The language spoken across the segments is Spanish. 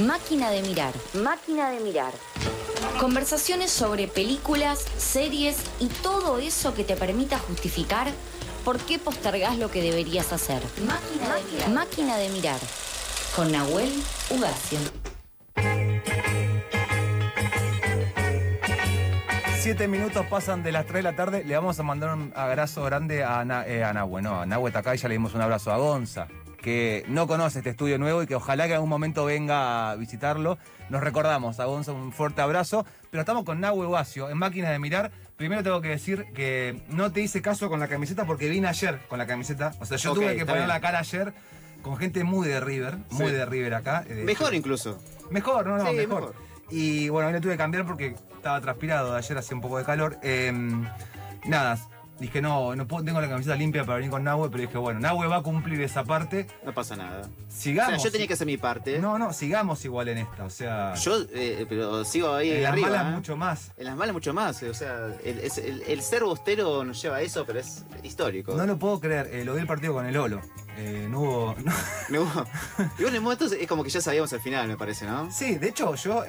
Máquina de mirar. Máquina de mirar. Conversaciones sobre películas, series y todo eso que te permita justificar por qué postergás lo que deberías hacer. Máquina de mirar. Máquina de mirar. Con Nahuel Ugacio. Siete minutos pasan de las 3 de la tarde. Le vamos a mandar un abrazo grande a, Na- eh, a Nahue. No, a Nahue está acá y ya le dimos un abrazo a Gonza, que no conoce este estudio nuevo y que ojalá que en algún momento venga a visitarlo. Nos recordamos a Gonza un fuerte abrazo. Pero estamos con Nahue Ugacio en Máquinas de Mirar. Primero tengo que decir que no te hice caso con la camiseta porque vine ayer con la camiseta. O sea, yo tuve que poner bien. la cara ayer con gente muy de River, muy Sí. de River acá. Eh, de Mejor hecho- incluso. Mejor, no, no, Sí, mejor. mejor. Y bueno, hoy le tuve que cambiar porque estaba transpirado. Ayer hacía un poco de calor. Eh, nada, dije no, no puedo, tengo la camiseta limpia para venir con Nahue, pero dije bueno, Nahue va a cumplir esa parte. No pasa nada. Sigamos. O sea, yo tenía que hacer mi parte. No, no, sigamos igual en esta. O sea, Yo, eh, pero sigo ahí en las arriba. malas ¿eh? mucho más. En las malas mucho más. eh, O sea, el, es- el- el ser bostero nos lleva a eso, pero es histórico. No lo puedo creer. eh, lo vi el partido con el Olo. No hubo. no- hubo- Igual en momentos es como que ya sabíamos el final, me parece, ¿no? Sí, de hecho, yo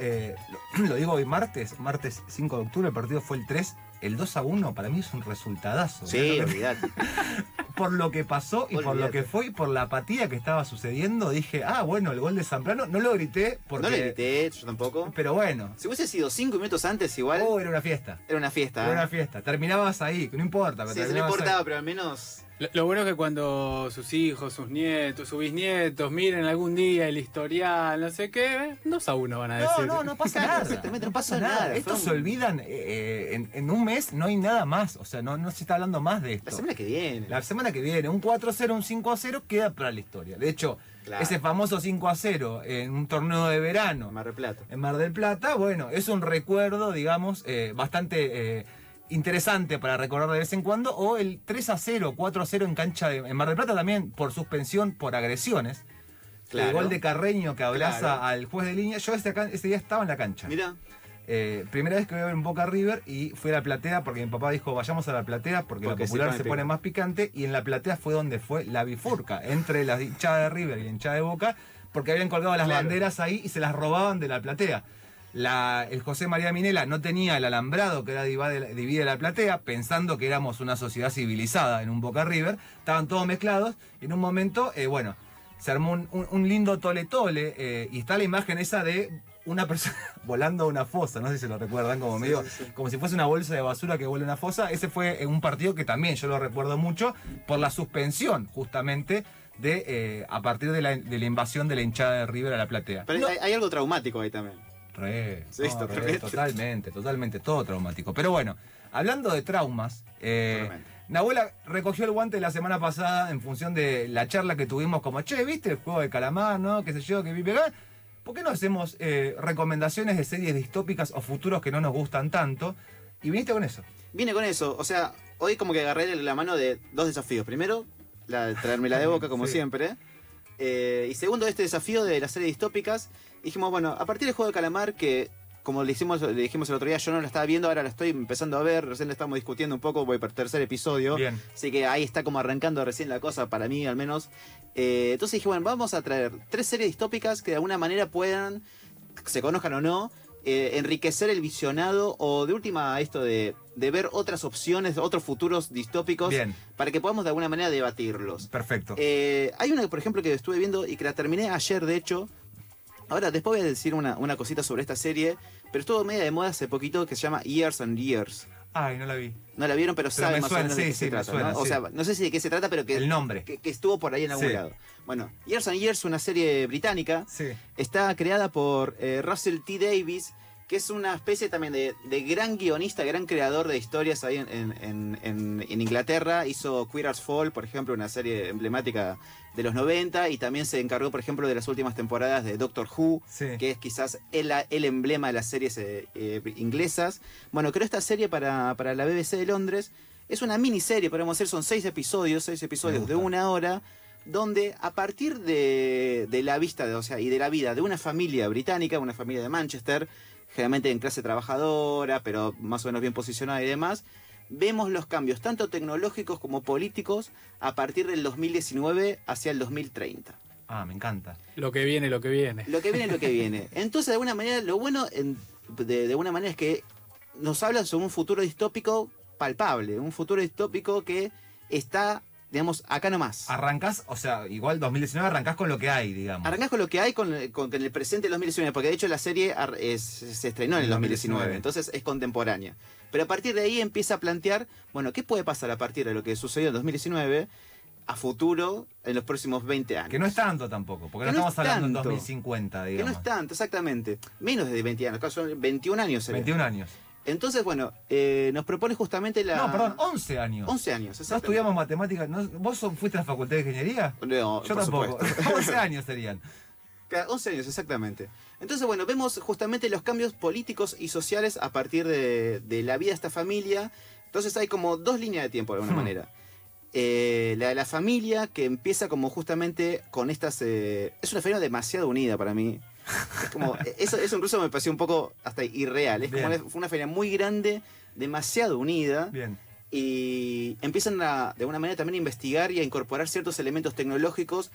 lo, lo digo hoy martes, martes 5 de octubre, el partido fue el 3. El 2 a 1 para mí es un resultadazo. Sí, ¿eh? olvidate. por lo que pasó y por lo que fue y por la apatía que estaba sucediendo, dije, ah, bueno, el gol de Zambrano, no lo grité porque... No le grité, yo tampoco. Pero bueno, Si hubiese sido cinco minutos antes, igual oh, era una fiesta. era una fiesta. Era ¿eh? una fiesta. Terminabas ahí, no importa. pero Sí, no importaba, ahí. pero al menos. Lo, lo bueno es que cuando sus hijos, sus nietos, sus bisnietos miren algún día el historial, no sé qué, 2 a 1 van a No, decir. no, no pasa Claro, nada. No no pasa pasa nada. nada, Estos se olvidan, eh, eh, en, en un mes no hay nada más. O sea, no, no se está hablando más de esto. La semana que viene. La semana que viene, un 4-0, un 5-0 queda para la historia. De hecho, Claro. ese famoso 5-0 en un torneo de verano Mar del Plata. en Mar del Plata, bueno, es un recuerdo, digamos, eh, bastante eh, interesante para recordar de vez en cuando. O el 3 a 0, 4 a 0 en cancha de, en Mar del Plata también por suspensión por agresiones. Claro. El gol de Carreño que abraza Claro. al juez de línea. Yo ese, ese día estaba en la cancha. Mira, Eh, primera vez que voy a ver un Boca River y fui a la platea porque mi papá dijo vayamos a la platea porque, Porque la popular se pone más picante y en la platea fue donde fue la bifurca entre la hinchada de River y la hinchada de Boca porque habían colgado las Claro. banderas ahí y se las robaban de la platea. La- el José María Minela no tenía el alambrado que era divide la, platea, pensando que éramos una sociedad civilizada en un Boca River, estaban todos mezclados y en un momento, eh, bueno, se armó un, un- un lindo tole tole eh, y está la imagen esa de una persona volando a una fosa, no sé si se lo recuerdan, como medio, como si fuese una bolsa de basura que vuela a una fosa. Ese fue eh, un partido que también yo lo recuerdo mucho por la suspensión justamente de eh, a partir de la, de la invasión de la hinchada de River a la platea. pero No- hay, hay algo traumático ahí también. Re, Sí, no, re, totalmente. totalmente, todo traumático. Pero bueno, hablando de traumas, eh. Nahuela recogió el guante la semana pasada en función de la charla que tuvimos como, che, ¿viste el juego de calamar, no? ¿Qué sé yo, que? ¿Por qué no hacemos eh, recomendaciones de series distópicas o futuros que no nos gustan tanto? Y viniste con eso. Vine con eso, o sea, hoy como que agarré la mano de dos desafíos. Primero, la, traerme la de boca como Sí. siempre. Eh, y segundo, este desafío de las series distópicas. Dijimos, bueno, a partir del juego de calamar, que como le, hicimos, le dijimos el otro día, yo no la estaba viendo, ahora la estoy empezando a ver, recién la estamos discutiendo un poco, voy por el tercer episodio. Bien. Así que ahí está como arrancando recién la cosa, para mí al menos. Eh, entonces dije, bueno, vamos a traer tres series distópicas que de alguna manera puedan, se conozcan o no, eh, enriquecer el visionado o de última esto de, de ver otras opciones, otros futuros distópicos, Bien. para que podamos de alguna manera debatirlos. Perfecto. Eh, hay una, por ejemplo, que estuve viendo y que la terminé ayer, de hecho. Ahora, después voy a decir una, una cosita sobre esta serie, pero estuvo media de moda hace poquito que se llama Years and Years. Ay, no la vi. No la vieron, pero, Pero saben más o menos de qué sí, se trata, suena, ¿no? O sea, no sé si de qué se trata, pero que, El nombre. que, que estuvo por ahí en algún lado. Bueno, Years and Years, una serie británica, Sí. está creada por eh, Russell T. Davis, que es una especie también de, de gran guionista, gran creador de historias ahí en, en- en- en Inglaterra. Hizo Queer as Fall, por ejemplo, una serie emblemática de los 90, y también se encargó, por ejemplo, de las últimas temporadas de Doctor Who, Sí. que es quizás el, el emblema de las series eh, eh, inglesas. Bueno, creó esta serie para, para la BBC de Londres. Es una miniserie, podemos decir, son seis episodios, seis episodios de una hora, donde a partir de, de la vista, de, o sea, y de la vida de una familia británica, una familia de Manchester, generalmente en clase trabajadora, pero más o menos bien posicionada y demás, vemos los cambios tanto tecnológicos como políticos a partir del 2019 hacia el 2030. Ah, me encanta. Lo que viene, lo que viene. Lo que viene lo que viene. Entonces, de alguna manera, lo bueno en- de, de alguna manera es que nos habla sobre un futuro distópico palpable, un futuro distópico que está, digamos, acá nomás. Arrancás, o sea, igual 2019 arrancás con lo que hay, digamos. Arrancás con lo que hay con, con- con el presente del 2019, porque de hecho la serie es- se estrenó en el En 2019, 2019. entonces es contemporánea. Pero a partir de ahí empieza a plantear, bueno, ¿qué puede pasar a partir de lo que sucedió en 2019 a futuro en los próximos 20 años? Que no es tanto tampoco, porque Que no estamos es hablando en tanto. 2050, Que digamos. no es tanto, exactamente. Menos de 20 años, acá son 21 años. sería. 21 años. Entonces, bueno, eh, nos propone justamente la... No, perdón, 11 años. 11 años, ¿No estudiamos matemáticas? ¿No- ¿Vos son- fuiste a la facultad de ingeniería? No, Yo por tampoco. supuesto. 11 años serían. Claro, 11 años, exactamente. Entonces, bueno, vemos justamente los cambios políticos y sociales a partir de, de la vida de esta familia. Entonces hay como dos líneas de tiempo, de alguna Hmm. manera. Eh, la de la familia, que empieza como justamente con estas... eh, es una familia demasiado unida para mí. Es como, eso, eso incluso me pareció un poco hasta irreal. Es como una, fue una familia muy grande, demasiado unida. Bien. y empiezan a, de alguna manera también a investigar y a incorporar ciertos elementos tecnológicos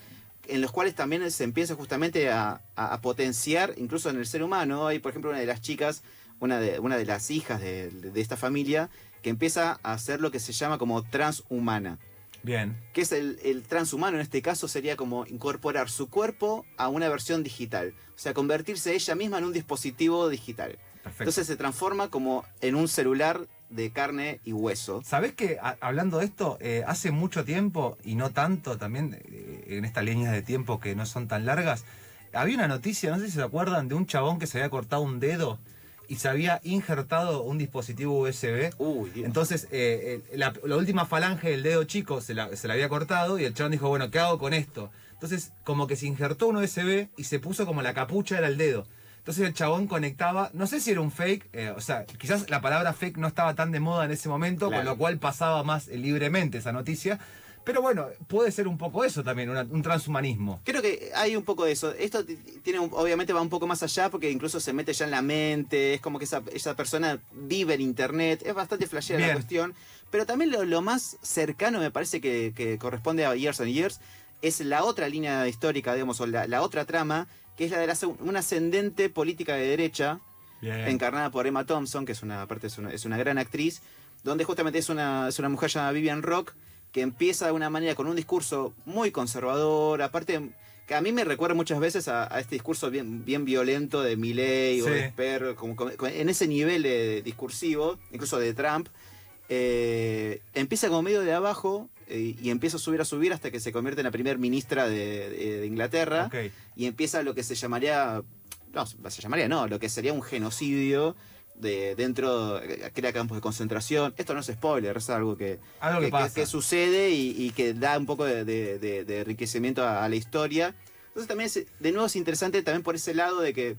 en los cuales también se empieza justamente a, a- a potenciar, incluso en el ser humano. Hay, por ejemplo, una de las chicas, una de, una de las hijas de, de esta familia, que empieza a hacer lo que se llama como transhumana. Bien. Que es el, el transhumano en este caso sería como incorporar su cuerpo a una versión digital. O sea, convertirse ella misma en un dispositivo digital. Perfecto. Entonces se transforma como en un celular de carne y hueso. ¿Sabés que a- hablando de esto, eh, hace mucho tiempo, y no tanto también eh, en estas líneas de tiempo que no son tan largas, había una noticia, no sé si se acuerdan, de un chabón que se había cortado un dedo y se había injertado un dispositivo USB. Uy. Entonces, eh, eh, la, la última falange del dedo chico se la, se la había cortado y el chabón dijo, bueno, ¿qué hago con esto? Entonces, como que se injertó un USB y se puso como la capucha era el dedo. Entonces el chabón conectaba, no sé si era un fake, eh, o sea, quizás la palabra fake no estaba tan de moda en ese momento, Claro. con lo cual pasaba más eh, libremente esa noticia. Pero bueno, puede ser un poco eso también, una- un transhumanismo. Creo que hay un poco de eso. Esto tiene un- obviamente va un poco más allá porque incluso se mete ya en la mente. Es como que esa, esa persona vive en internet. Es bastante flashera la cuestión. Pero también lo, lo más cercano me parece que, que corresponde a Years and Years es la otra línea histórica, digamos, o la, la otra trama, que es la de la, una ascendente política de derecha Bien. encarnada por Emma Thompson, que es una aparte es una, es una gran actriz, donde justamente es una, es una mujer llamada Vivian Rock, que empieza de una manera con un discurso muy conservador, aparte que a mí me recuerda muchas veces a, a este discurso bien, bien violento de Milley o de Sper, como, como- en ese nivel de discursivo, incluso de Trump, eh, empieza como medio de abajo eh, y empieza a subir a subir hasta que se convierte en la primer ministra de, de- de Inglaterra y empieza lo que se llamaría, no, se llamaría no, lo que sería un genocidio de dentro, eh, crea campos de concentración. Esto no es spoiler, es algo que, Algo que, que, pasa. que sucede y, y que da un poco de, de- de- de enriquecimiento a, a la historia. Entonces también, es- de nuevo, es interesante también por ese lado de que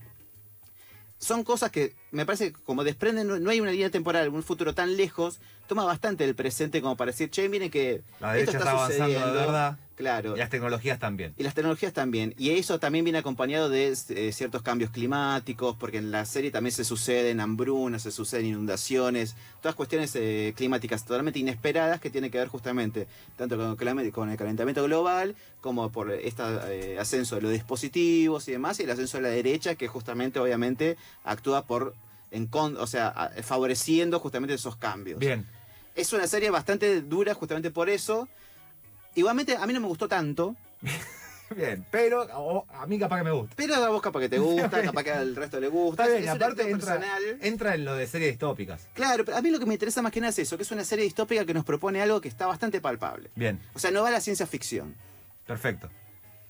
son cosas que me parece que como desprenden, no, no hay una línea temporal, un futuro tan lejos, toma bastante del presente como para decir, che, miren que La esto derecha está, está avanzando de verdad. Claro. Y las tecnologías también. Y las tecnologías también. Y eso también viene acompañado de eh, ciertos cambios climáticos, porque en la serie también se suceden hambrunas, se suceden inundaciones, todas cuestiones eh, climáticas totalmente inesperadas que tienen que ver justamente tanto con, el calentamiento global, como por este eh, ascenso de los dispositivos y demás, y el ascenso de la derecha, que justamente, obviamente, actúa por. En con- o sea, favoreciendo justamente esos cambios. Bien. Es una serie bastante dura justamente por eso. Igualmente, a mí no me gustó tanto. Bien. Pero a mí capaz que me gusta. Pero a vos capaz que te gusta, capaz que al resto le gusta. Está bien, Es aparte entra, entra en lo de series distópicas. Claro, pero a mí lo que me interesa más que nada es eso, que es una serie distópica que nos propone algo que está bastante palpable. Bien. O sea, no va a la ciencia ficción. Perfecto.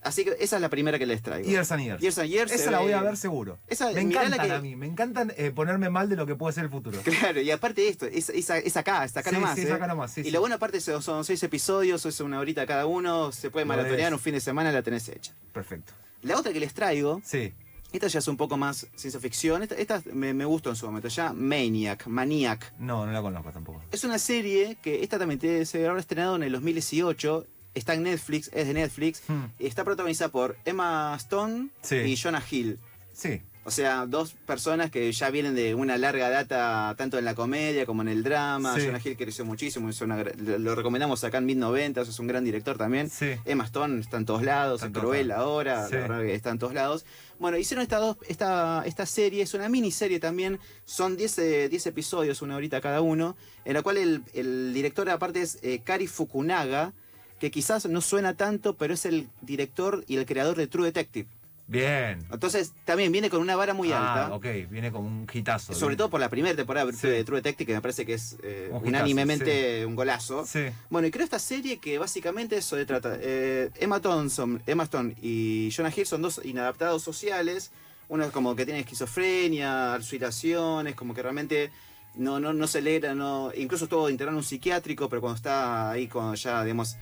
Así que esa es la primera que les traigo. Years and Years. Years and Years se Esa la ve- voy a ver seguro. Esa- me la encantan que- a mí. Me encantan eh, ponerme mal de lo que puede ser el futuro. Claro, y aparte de esto, es, es- es acá, está acá Sí, nomás. sí, es ¿eh? acá nomás, sí, y sí. lo bueno aparte son, son seis episodios, es una horita cada uno, se puede maratonear un fin de semana, la tenés hecha. Perfecto. La otra que les traigo, Sí. esta ya es un poco más ciencia ficción, esta, esta me, me gustó en su momento, ya Maniac, Maniac. No, no la conozco tampoco. Es una serie que esta también se habrá estrenado en el 2018. Está en Netflix, es de Netflix. Hmm. Está protagonizada por Emma Stone Sí. y Jonah Hill. Sí. O sea, dos personas que ya vienen de una larga data, tanto en la comedia como en el drama. Sí. Jonah Hill creció muchísimo, es una lo recomendamos acá en mid 90 es un gran director también. Sí. Emma Stone está en todos lados, Está en Cruel ahora, Sí. la verdad que está en todos lados. Bueno, hicieron esta, dos, esta, esta serie, es una miniserie también, son 10, eh, 10 episodios, una horita cada uno, en la cual el, el director aparte es eh, Kari Fukunaga, que quizás no suena tanto, pero es el director y el creador de True Detective. Bien. Entonces también viene con una vara muy ah, alta. ok, viene como un hitazo. Sobre bien. todo por la primera temporada Sí. de True Detective, que me parece que es eh, Un unánimemente un golazo. Sí. Bueno, y creo esta serie que básicamente eso de trata. eh, Emma, Thompson, Emma Stone y Jonah Hill son dos inadaptados sociales. Uno es como que tiene esquizofrenia, alucinaciones, como que realmente no, no, no se alegra, no, incluso estuvo internado en un psiquiátrico, pero cuando está ahí, cuando ya, digamos,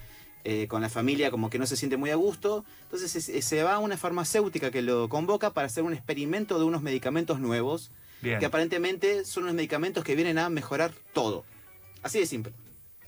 eh, con la familia, como que no se siente muy a gusto. Entonces se, se va a una farmacéutica que lo convoca para hacer un experimento de unos medicamentos nuevos, Bien. que aparentemente son unos medicamentos que vienen a mejorar todo. Así de simple.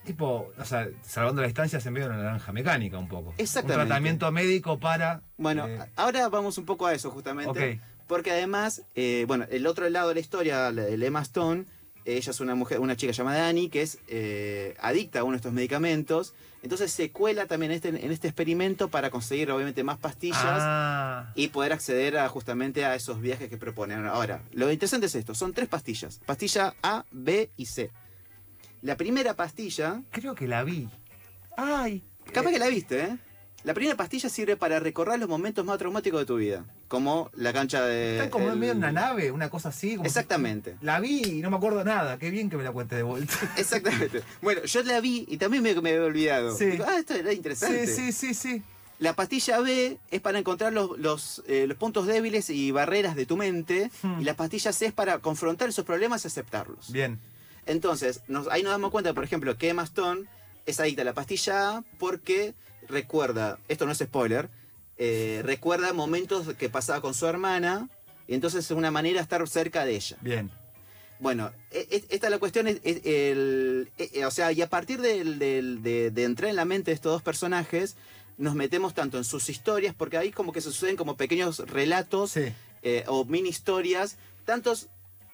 Tipo, o sea, salvando la distancia se envía una naranja mecánica un poco. Exactamente. Un tratamiento médico para. Bueno, eh, ahora vamos un poco a eso justamente. Porque además, eh, bueno, el otro lado de la historia, el Emma Stone, ella es una mujer, una chica llamada Annie que es eh, adicta a uno de estos medicamentos. Entonces se cuela también en este, en este experimento para conseguir obviamente más pastillas ah, y poder acceder a justamente a esos viajes que proponen. Ahora, lo interesante es esto, son tres pastillas. Pastilla A, B y C. La primera pastilla, creo que la vi. Ay. capaz eh, que la viste, ¿eh? La primera pastilla sirve para recorrer los momentos más traumáticos de tu vida, como la cancha de... Está como en medio de una nave, una cosa así. como Exactamente. La vi y no me acuerdo nada. Qué bien que me la cuente de vuelta. Exactamente. Bueno, yo la vi y también me, me había olvidado. Sí. Digo, ah, esto era interesante. sí, sí, sí, sí. La pastilla B es para encontrar los, los, eh, los puntos débiles y barreras de tu mente. Hmm. Y la pastilla C es para confrontar esos problemas y aceptarlos. Bien. Entonces, nos- ahí nos damos cuenta, por ejemplo, que Emma Stone es adicta a la pastilla A porque recuerda, esto no es spoiler, eh, recuerda momentos que pasaba con su hermana. Y entonces es una manera de estar cerca de ella. Bien. Bueno, e- e- esta es la cuestión, es, es el, e- o sea, y a partir del- del- de, de entrar en la mente de estos dos personajes, nos metemos tanto en sus historias, porque ahí como que se suceden como pequeños relatos Sí. eh, o mini historias, tantos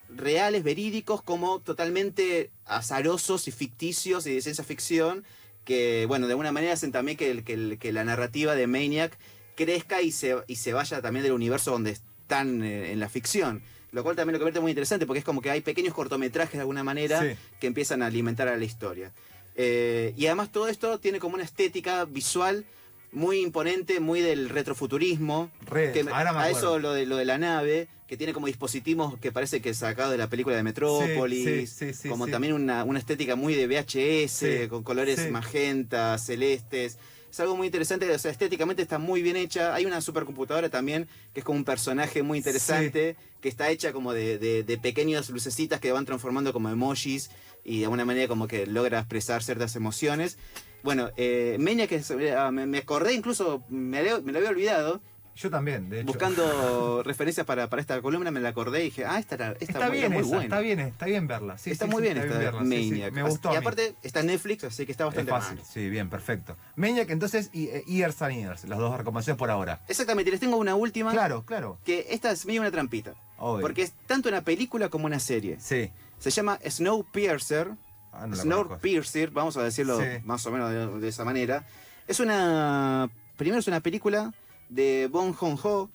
reales, verídicos, como totalmente azarosos y ficticios y de ciencia ficción, que, bueno, de alguna manera hacen también que, el- que el- que la narrativa de Maniac crezca y se, y se vaya también del universo donde están eh, en la ficción. Lo cual también lo convierte muy interesante porque es como que hay pequeños cortometrajes de alguna manera Sí. que empiezan a alimentar a la historia. Eh, y además todo esto tiene como una estética visual muy imponente, muy del retrofuturismo. Re, Que me- ahora me a eso lo de, lo de la nave, que tiene como dispositivos que parece que sacado de la película de Metrópolis, Sí, sí, sí, como también una, una estética muy de VHS, con colores magenta, celestes. Es algo muy interesante, o sea, estéticamente está muy bien hecha. Hay una supercomputadora también, que es como un personaje muy interesante, que está hecha como de, de, de pequeñas lucecitas que van transformando como emojis y de alguna manera como que logra expresar ciertas emociones. Bueno, eh, Meña, que se- ah, me, me acordé incluso, me lo había olvidado, Yo también, de hecho. buscando referencias para, para esta columna, me la acordé y dije, ah, esta, era- esta Está muy, bien muy esa, buena. está bien, está bien verla. Sí, está sí, muy sí, bien esta verla, sí, sí, Maniac. Me gustó. Y aparte está en Netflix, así que está es bastante fácil, mal. sí, bien, perfecto. Maniac, entonces, y eh, Years and Years, las dos recomendaciones por ahora. Exactamente, les tengo una última. Claro, claro. Que esta es medio una trampita. Obvio. Porque es tanto una película como una serie. Sí. Se llama Snowpiercer. Ah, no. Snowpiercer, vamos a decirlo más o menos de, de esa manera. Es una. Primero es una película de Joon-ho.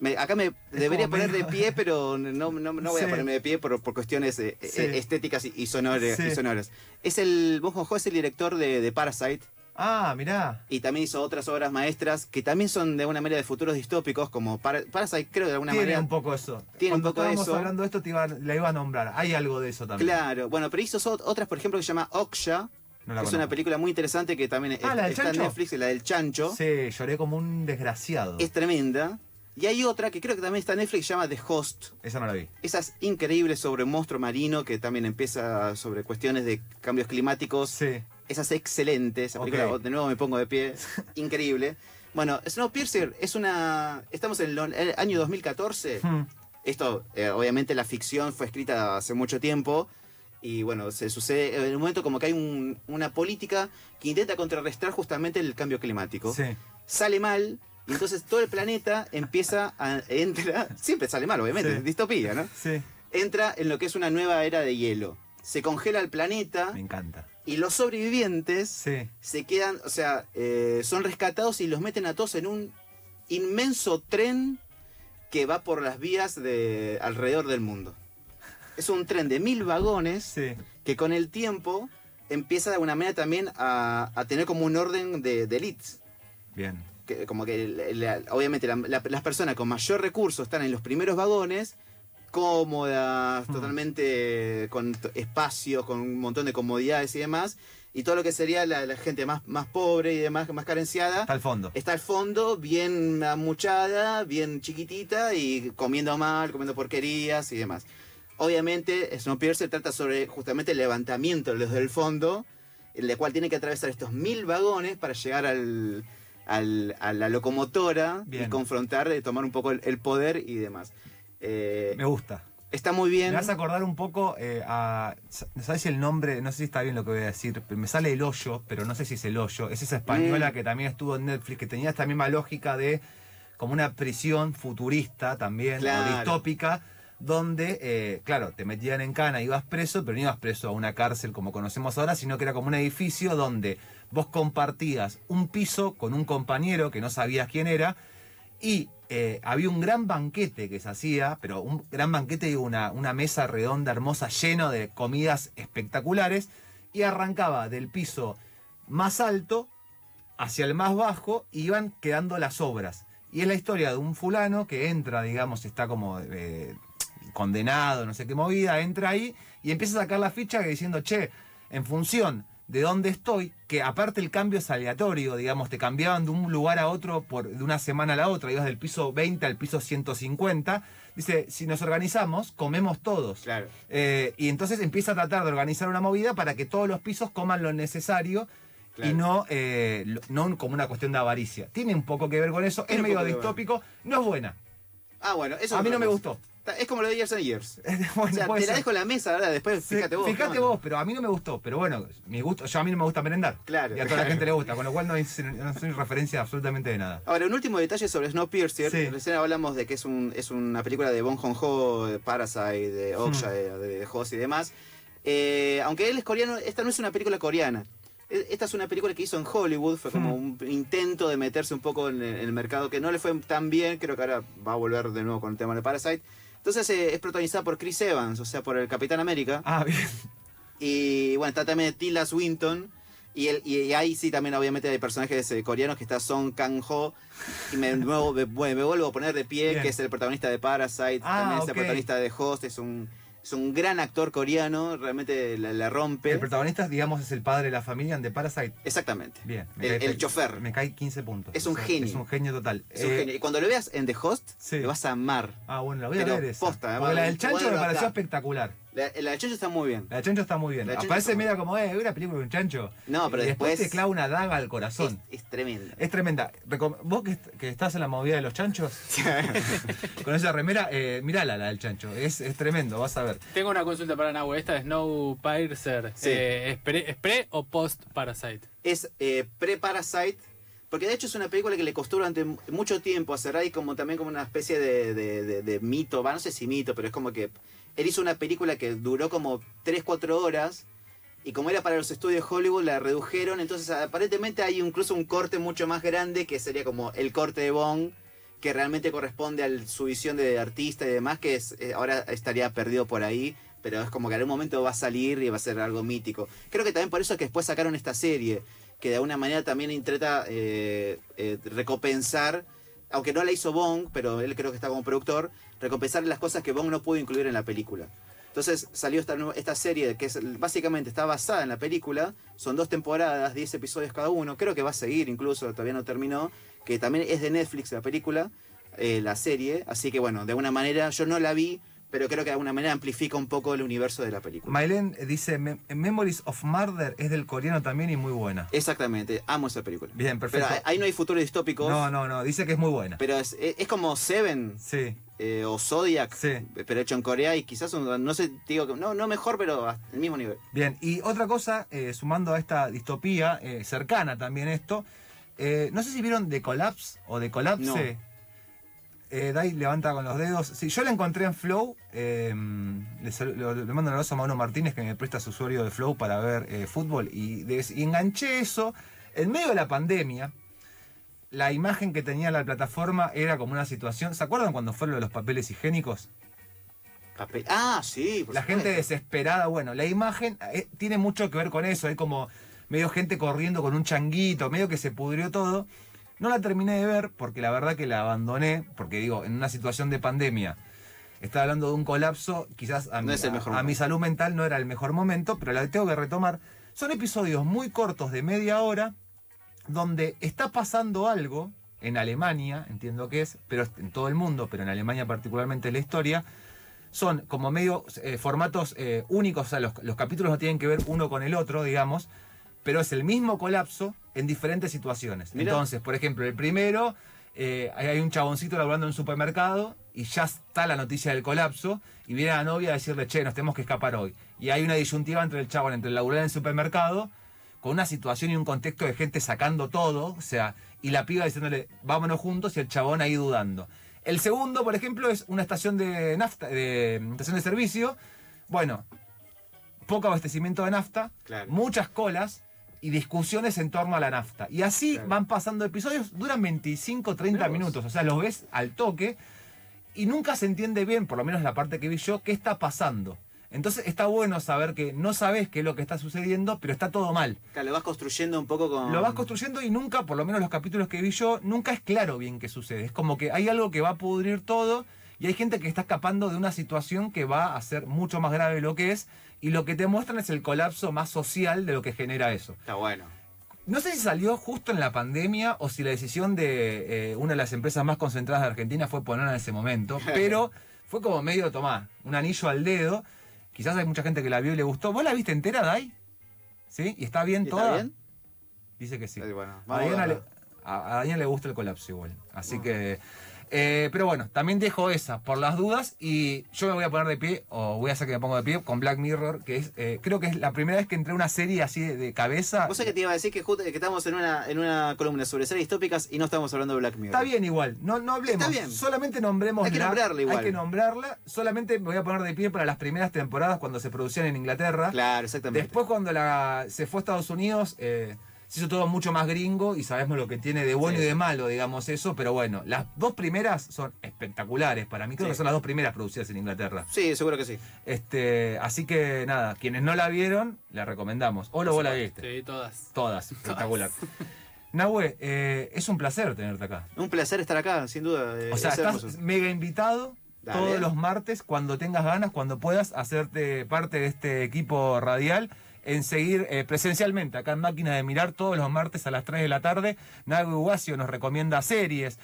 Me- acá me debería poner de pie, pero no, no, no voy Sí. a ponerme de pie por, por cuestiones eh, Sí. eh, estéticas y, y sonores, Sí. y sonoras. Es el. Bong Joon-ho es el director de, de Parasite. Ah, mirá. Y también hizo otras obras maestras que también son de alguna manera de futuros distópicos, como Para- Parasite, creo de alguna Tiene manera. un poco eso. Tiene un poco estábamos eso. hablando de esto, te iba, la iba a nombrar. Hay algo de eso también. Claro, bueno, pero hizo otras, por ejemplo, que se llama Oksha, No la que es una película muy interesante que también es- Ah, ¿la del está en? Netflix, la del chancho. Sí, lloré como un desgraciado. Es tremenda. Y hay otra que creo que también está en Netflix, se llama The Host. Esa no la vi. Esa es increíble sobre un monstruo marino que también empieza sobre cuestiones de cambios climáticos. Sí. Esa es excelente, esa película, de nuevo me pongo de pie, increíble. Bueno, Snowpiercer es una... Estamos en el año 2014. Hmm. Esto, eh, obviamente la ficción fue escrita hace mucho tiempo y bueno, se sucede en un momento como que hay un- una política que intenta contrarrestar justamente el cambio climático. Sí. Sale mal Y entonces todo el planeta empieza a. entra. Siempre sale mal, obviamente, Sí. distopía, ¿no? Sí. Entra en lo que es una nueva era de hielo. Se congela el planeta Me encanta. y los sobrevivientes Sí. se quedan, o sea, eh, son rescatados y los meten a todos en un inmenso tren que va por las vías de alrededor del mundo. Es un tren de mil vagones Sí. que con el tiempo empieza de alguna manera también a, a tener como un orden de, de elites. Bien. Que, como que la- obviamente la- la- las personas con mayor recurso están en los primeros vagones, cómodas, Hmm. totalmente con espacios, con un montón de comodidades y demás. Y todo lo que sería la, la gente más, más pobre y demás, más carenciada, Está al fondo. está al fondo, bien amuchada, bien chiquitita y comiendo mal, comiendo porquerías y demás. Obviamente, Snowpiercer trata sobre justamente el levantamiento de los del fondo, el cual tiene que atravesar estos mil vagones para llegar al, al- a la locomotora y confrontar, eh, tomar un poco el, el poder y demás. Eh, Me gusta. está muy bien. Me vas a acordar un poco eh, a. ¿Sabes el nombre? No sé si está bien lo que voy a decir. Me sale el hoyo, pero no sé si es el hoyo. Es esa española Mm. que también estuvo en Netflix, que tenía esta misma lógica de como una prisión futurista también, Claro. o distópica, donde, eh, claro, te metían en cana, ibas preso, pero no ibas preso a una cárcel como conocemos ahora, sino que era como un edificio donde vos compartías un piso con un compañero que no sabías quién era, y eh, había un gran banquete que se hacía, pero un gran banquete y una, una mesa redonda hermosa lleno de comidas espectaculares y arrancaba del piso más alto hacia el más bajo y iban quedando las obras. Y es la historia de un fulano que entra, digamos, está como eh, condenado, no sé qué movida, entra ahí y empieza a sacar la ficha diciendo, che, en función de dónde estoy, que aparte el cambio es aleatorio, digamos, te cambiaban de un lugar a otro por, de una semana a la otra, ibas del piso 20 al piso 150, dice, si nos organizamos, comemos todos. Claro. Eh, y entonces empieza a tratar de organizar una movida para que todos los pisos coman lo necesario Claro. y no, eh, no como una cuestión de avaricia. Tiene un poco que ver con eso, es Tiene medio distópico, no es buena. Ah, bueno, eso A mí no me gustó. Es como lo de Years and Years. Bueno, o sea, te la ser. dejo en la mesa, ahora después fíjate vos. Fíjate vos, pero a mí no me gustó. Pero bueno, mi gusto, yo a mí no me gusta merendar. Claro. Y a toda la gente le gusta, con lo cual no, es, no soy referencia absolutamente de nada. Ahora, un último detalle sobre Snowpiercer. Sí. Recién hablamos de que es, un, es una película de Bong Joon-ho, de Parasite, de Hmm. Okja, de, de Host y demás. Eh, aunque él es coreano, esta no es una película coreana. E- Esta es una película que hizo en Hollywood, fue como Hmm. un intento de meterse un poco en el mercado que no le fue tan bien, creo que ahora va a volver de nuevo con el tema de Parasite. Entonces eh, es protagonizada por Chris Evans, o sea, por el Capitán América. Ah, bien. Y bueno, está también Tilda Swinton. Y, el, y, ahí sí también obviamente hay personajes eh, coreanos que está Song Kang-ho. Y me, nuevo- me, me vuelvo a poner de pie, Bien. que es el protagonista de Parasite. Ah, también es el protagonista de Host. Es un, es un gran actor coreano, realmente la, la rompe. El protagonista, digamos, es el padre de la familia en The Parasite. Exactamente. Bien. El- cae- el chofer. Me cae 15 puntos. Es un O sea, genio. Es un genio total. Es un Eh, genio. Y cuando lo veas en The Host, sí. lo vas a amar. Ah, bueno, la voy a Pero ver esa. posta, además, la del chancho me pareció espectacular. La, la de Chancho está muy bien. La chancho está muy bien. La Aparece media como, eh, una película de un chancho. No, pero y después, después- te clava una daga al Es, corazón. es tremenda. Es tremenda. Recom- Vos que, que estás en la movida de los chanchos, con esa remera, eh, mirala la del chancho. Es, es tremendo, vas a ver. Tengo una consulta para Nahue. Esta de Snowpiercer. Sí. Eh, ¿es, pre, ¿Es pre o post Parasite? es eh, pre-Parasite, porque de hecho es una película que le costó durante mu- mucho tiempo hacer ahí como también como una especie de, de- de- de mito, va, no sé si mito, pero es como que él hizo una película que duró como 3-4 horas y como era para los estudios de Hollywood la redujeron, entonces aparentemente hay incluso un corte mucho más grande que sería como el corte de Bong que realmente corresponde a su visión de artista y demás, que es, eh, ahora estaría perdido por ahí, pero es como que en algún momento va a salir y va a ser algo mítico. Creo que también por eso es que después sacaron esta serie, que de alguna manera también intenta eh, eh, recompensar, aunque no la hizo Bong, pero él creo que está como productor, recompensar las cosas que Bong no pudo incluir en la película. Entonces salió esta, esta serie que básicamente está basada en la película, son dos temporadas, 10 episodios cada uno, creo que va a seguir incluso, todavía no terminó, que también es de Netflix la película, eh, la serie, así que bueno, de alguna manera yo no la vi, pero creo que de alguna manera amplifica un poco el universo de la película. Mailén dice, "Me- Memories of Murder es del coreano también y muy buena. Exactamente, amo esa película. Bien, Pero perfecto. ahí- ahí no hay futuros distópicos, No, no, no, dice que es muy buena. pero es, es como Seven Sí, eh, o Zodiac, Sí. pero hecho en Corea y quizás, un- no sé, digo, que- no, no mejor, pero al mismo nivel. bien. Y otra cosa, eh, sumando a esta distopía, eh, cercana también esto, Eh, no sé si vieron The Collapse o The Collapse. Eh, Dai levanta con los dedos. Sí, yo la encontré en Flow. eh, le, mando un abrazo a Manu Martínez que me presta su usuario de Flow para ver eh, fútbol. Y, des- y enganché eso. En medio de la pandemia, la imagen que tenía la plataforma era como una situación. ¿Se acuerdan cuando fue lo de los papeles higiénicos? Papel. Ah, sí, por La gente desesperada, bueno, la imagen eh, tiene mucho que ver con eso, hay como medio gente corriendo con un changuito, medio que se pudrió todo. No la terminé de ver porque la verdad que la abandoné, porque digo, en una situación de pandemia, estaba hablando de un colapso, quizás a, No mi, es el a- mejor a mi salud mental no era el mejor momento, pero la tengo que retomar. Son episodios muy cortos de media hora donde está pasando algo en Alemania, entiendo que es, pero en todo el mundo, pero en Alemania particularmente la historia, son como medio eh, formatos eh, únicos, o sea, los, los capítulos no tienen que ver uno con el otro, digamos, pero es el mismo colapso en diferentes situaciones. Entonces, por ejemplo, el primero, eh, hay hay un chaboncito laburando en un supermercado y ya está la noticia del colapso y viene la novia a decirle, che, nos tenemos que escapar hoy. Y hay una disyuntiva entre el chabón, entre el laburar en el supermercado, con una situación y un contexto de gente sacando todo, o sea, y la piba diciéndole, vámonos juntos, y el chabón ahí dudando. El segundo, por ejemplo, es una estación de nafta, de estación de servicio. Bueno, poco abastecimiento de nafta, Claro. muchas colas y discusiones en torno a la nafta. Y así Claro. van pasando episodios, duran 25, 30 Mirá vos. minutos, o sea, los ves al toque y nunca se entiende bien, por lo menos la parte que vi yo, qué está pasando. Entonces está bueno saber que no sabes qué es lo que está sucediendo, pero está todo mal. Claro, lo vas construyendo un poco con. Lo vas construyendo y nunca, por lo menos los capítulos que vi yo, nunca es claro bien qué sucede. Es como que hay algo que va a pudrir todo y hay gente que está escapando de una situación que va a ser mucho más grave de lo que es y lo que te muestran es el colapso más social de lo que genera eso. Está bueno. No sé si salió justo en la pandemia o si la decisión de eh, una de las empresas más concentradas de Argentina fue ponerla en ese momento, pero fue como medio, tomá, un anillo al dedo. Quizás hay mucha gente que la vio y le gustó. ¿Vos la viste entera, Dai? ¿Sí? ¿Y está bien ¿Y toda? ¿Está bien? Dice que sí. Eh, bueno, a, Diana le, a- a Diana le gusta el colapso igual. Así que. Eh, pero bueno, también dejo esa por las dudas y yo me voy a poner de pie, o voy a hacer que me ponga de pie, con Black Mirror, que es, eh, creo que es la primera vez que entré a una serie así de, de cabeza. Vos sabés que te iba a decir que, justo, que estamos en una, en una columna sobre series tópicas y no estamos hablando de Black Mirror. Está bien igual, no, no hablemos. Está bien. Solamente nombremos Hay que nombrarla igual. Hay que nombrarla. Solamente me voy a poner de pie para las primeras temporadas cuando se producían en Inglaterra. Claro, exactamente. Después cuando la, se fue a Estados Unidos, eh, se hizo todo mucho más gringo y sabemos lo que tiene de bueno Sí. y de malo, digamos eso. Pero bueno, las dos primeras son espectaculares para mí. Creo Sí. que son las dos primeras producidas en Inglaterra. Sí, seguro que sí. Este, así que nada, quienes no la vieron, la recomendamos. O lo vos la viste. Sí, todas. Todas, espectacular. Nahue, eh, es un placer tenerte acá. Un placer estar acá, sin duda. eh, O sea, es estás hermoso. mega invitado Dale. todos los martes, cuando tengas ganas, cuando puedas hacerte parte de este equipo radial, en seguir eh, presencialmente acá en Máquina de Mirar todos los martes a las 3 de la tarde. Nago Iguacio nos recomienda series,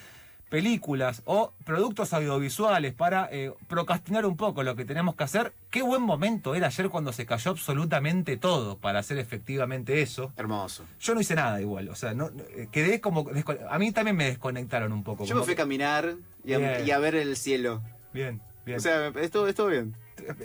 películas o productos audiovisuales para eh, procrastinar un poco lo que tenemos que hacer. Qué buen momento era ayer cuando se cayó absolutamente todo para hacer efectivamente eso. Hermoso. Yo no hice nada igual, o sea, no, eh, quedé como... A mí también me desconectaron un poco. Yo me fui a caminar y a, Bien. y a ver el cielo. Bien, bien. O sea, estuvo, estuvo bien.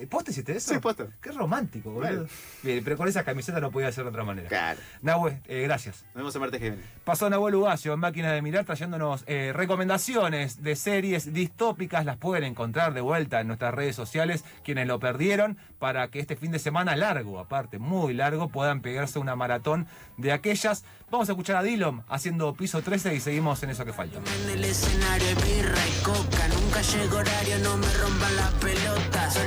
¿Vos te hiciste eso? Sí, posta. Qué romántico, boludo. Bien, pero con esa camiseta no podía ser de otra manera. Claro. Nahue, eh, gracias. Nos vemos el martes que viene. Pasó Nahuel Ugacio en Máquina de Mirar trayéndonos eh, recomendaciones de series distópicas. Las pueden encontrar de vuelta en nuestras redes sociales, quienes lo perdieron, para que este fin de semana largo, aparte, muy largo, puedan pegarse una maratón de aquellas. Vamos a escuchar a Dillon haciendo piso 13 y seguimos en eso que falta. En el escenario birra y coca, nunca llega horario, no me rompan las pelotas.